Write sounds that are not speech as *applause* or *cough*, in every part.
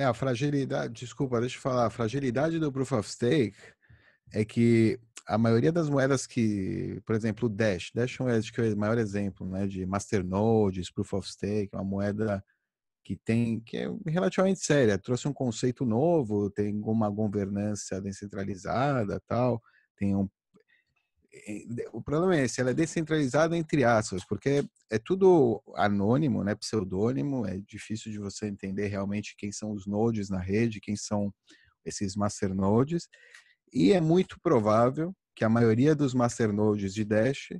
É, a fragilidade, desculpa, deixa eu falar, a fragilidade do Proof of Stake é que a maioria das moedas que, por exemplo, o Dash, Dash é, é o maior exemplo, né, de masternodes, Proof of Stake, uma moeda que tem que é relativamente séria, trouxe um conceito novo, tem uma governança descentralizada, tal, tem um o problema é esse, ela é descentralizada entre aspas, porque é tudo anônimo, né, pseudônimo, é difícil de você entender realmente quem são os nodes na rede, quem são esses masternodes, e é muito provável que a maioria dos masternodes de Dash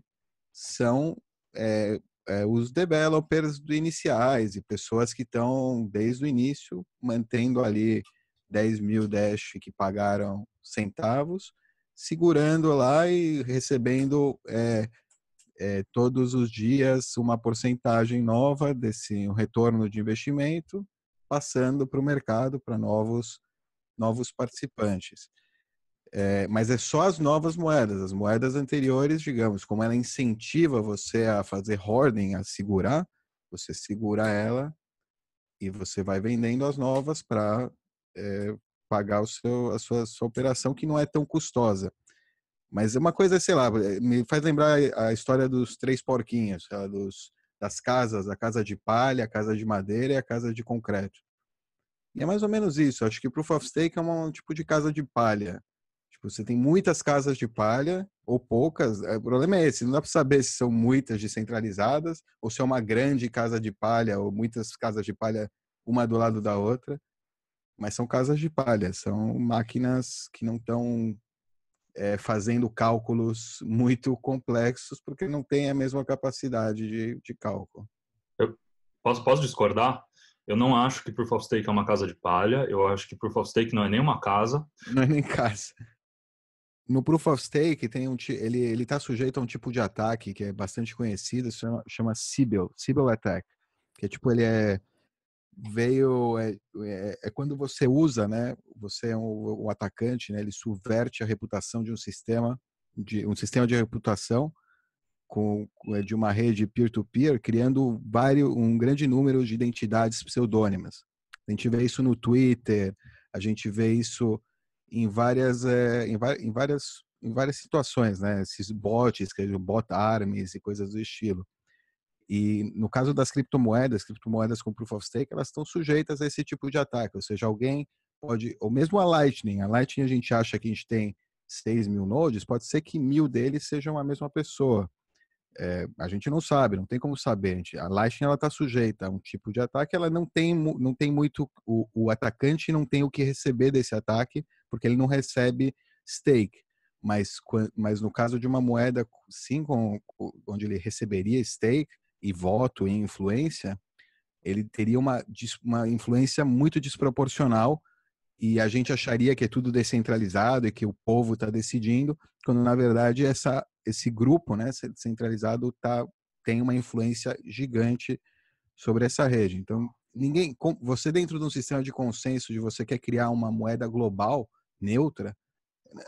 são é, é, os developers iniciais e pessoas que estão desde o início mantendo ali 10 mil Dash que pagaram centavos segurando lá e recebendo é, é, todos os dias uma porcentagem nova desse um retorno de investimento, passando para o mercado para novos novos participantes. É, mas é só as novas moedas. As moedas anteriores, digamos, como ela incentiva você a fazer hoarding, a segurar, você segura ela e você vai vendendo as novas para é, pagar o seu, a sua, sua operação que não é tão custosa. Mas é uma coisa, sei lá, eh, me faz lembrar a história dos três porquinhos, dos, das casas, a casa de palha, a casa de madeira e a casa de concreto. E é mais ou menos isso. Acho que Proof of Stake é um tipo de casa de palha. Tipo, você tem muitas casas de palha ou poucas. Eh, o problema é esse, não dá para saber se são muitas descentralizadas ou se é uma grande casa de palha ou muitas casas de palha uma do lado da outra mas são casas de palha, são máquinas que não estão é, fazendo cálculos muito complexos porque não tem a mesma capacidade de, de cálculo. Eu posso, posso discordar? Eu não acho que Proof of Stake é uma casa de palha. Eu acho que Proof of Stake não é nem uma casa. *laughs* Não é nem casa. No Proof of Stake tem um ele ele está sujeito a um tipo de ataque que é bastante conhecido, chama, chama Sybil, Sybil Attack, que é tipo ele é veio é, é, é, quando você usa, né? Você é um, um, atacante, né? Ele subverte a reputação de um sistema, de um sistema de reputação com é, de uma rede peer-to-peer, -peer, criando vários, um grande número de identidades pseudônimas. A gente vê isso no Twitter, a gente vê isso em várias, é, em, em, várias, em várias situações, né? Esses bots, que bot e coisas do estilo. E no caso das criptomoedas, criptomoedas com proof of stake, elas estão sujeitas a esse tipo de ataque. Ou seja, alguém pode, ou mesmo a Lightning, a Lightning a gente acha que a gente tem 6 mil nodes, pode ser que mil deles sejam a mesma pessoa. É, a gente não sabe, não tem como saber. A Lightning ela está sujeita a um tipo de ataque, ela não tem, não tem muito, o, o atacante não tem o que receber desse ataque, porque ele não recebe stake. Mas, mas no caso de uma moeda, sim, com, onde ele receberia stake, e voto e influência, ele teria uma, uma influência muito desproporcional e a gente acharia que é tudo descentralizado e que o povo está decidindo, quando na verdade essa, esse grupo né, centralizado tá, tem uma influência gigante sobre essa rede. Então, ninguém, você dentro de um sistema de consenso de você quer criar uma moeda global neutra,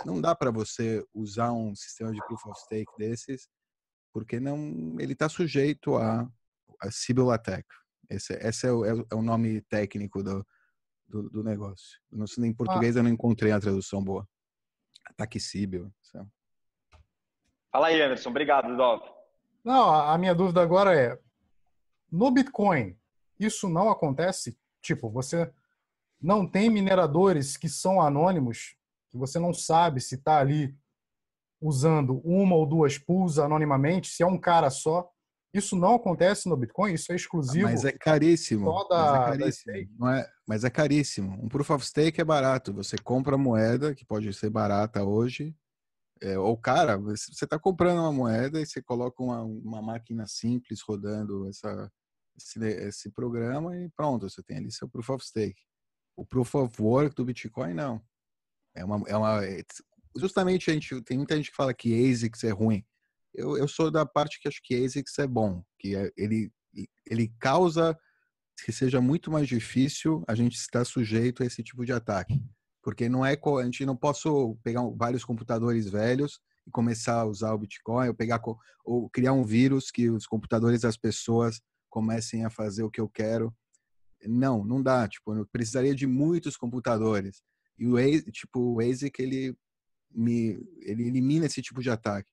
não dá para você usar um sistema de proof of stake desses porque não ele está sujeito a, a Sybil Attack. Esse, esse é, o, é, o, é nome técnico do, do, do negócio. Não, em português ah. eu não encontrei a tradução boa. Ataque. Sabe? Fala aí, Anderson. Obrigado, Dov. Não, a minha dúvida agora é: no Bitcoin, isso não acontece? Tipo, você não tem mineradores que são anônimos, que você não sabe se está ali usando uma ou duas pools anonimamente, se é um cara só. Isso não acontece no Bitcoin, isso é exclusivo. Mas é caríssimo. Da, mas, é caríssimo. Não é, mas é caríssimo. Um proof of stake é barato. Você compra moeda, que pode ser barata hoje. É, ou, cara, você está comprando uma moeda e você coloca uma, uma máquina simples rodando essa, esse, esse programa e pronto, você tem ali seu proof of stake. O proof of work do Bitcoin, não. É uma, é uma, justamente a gente tem muita gente que fala que ASICS é ruim. Eu, eu sou da parte que acho que ASICS é bom, que é, ele ele causa que seja muito mais difícil a gente estar sujeito a esse tipo de ataque, porque não é a gente não posso pegar vários computadores velhos e começar a usar o Bitcoin ou pegar ou criar um vírus que os computadores das pessoas comecem a fazer o que eu quero não, não dá. Tipo, eu precisaria de muitos computadores. E o, tipo, o ASIC, ele, me, ele elimina esse tipo de ataque.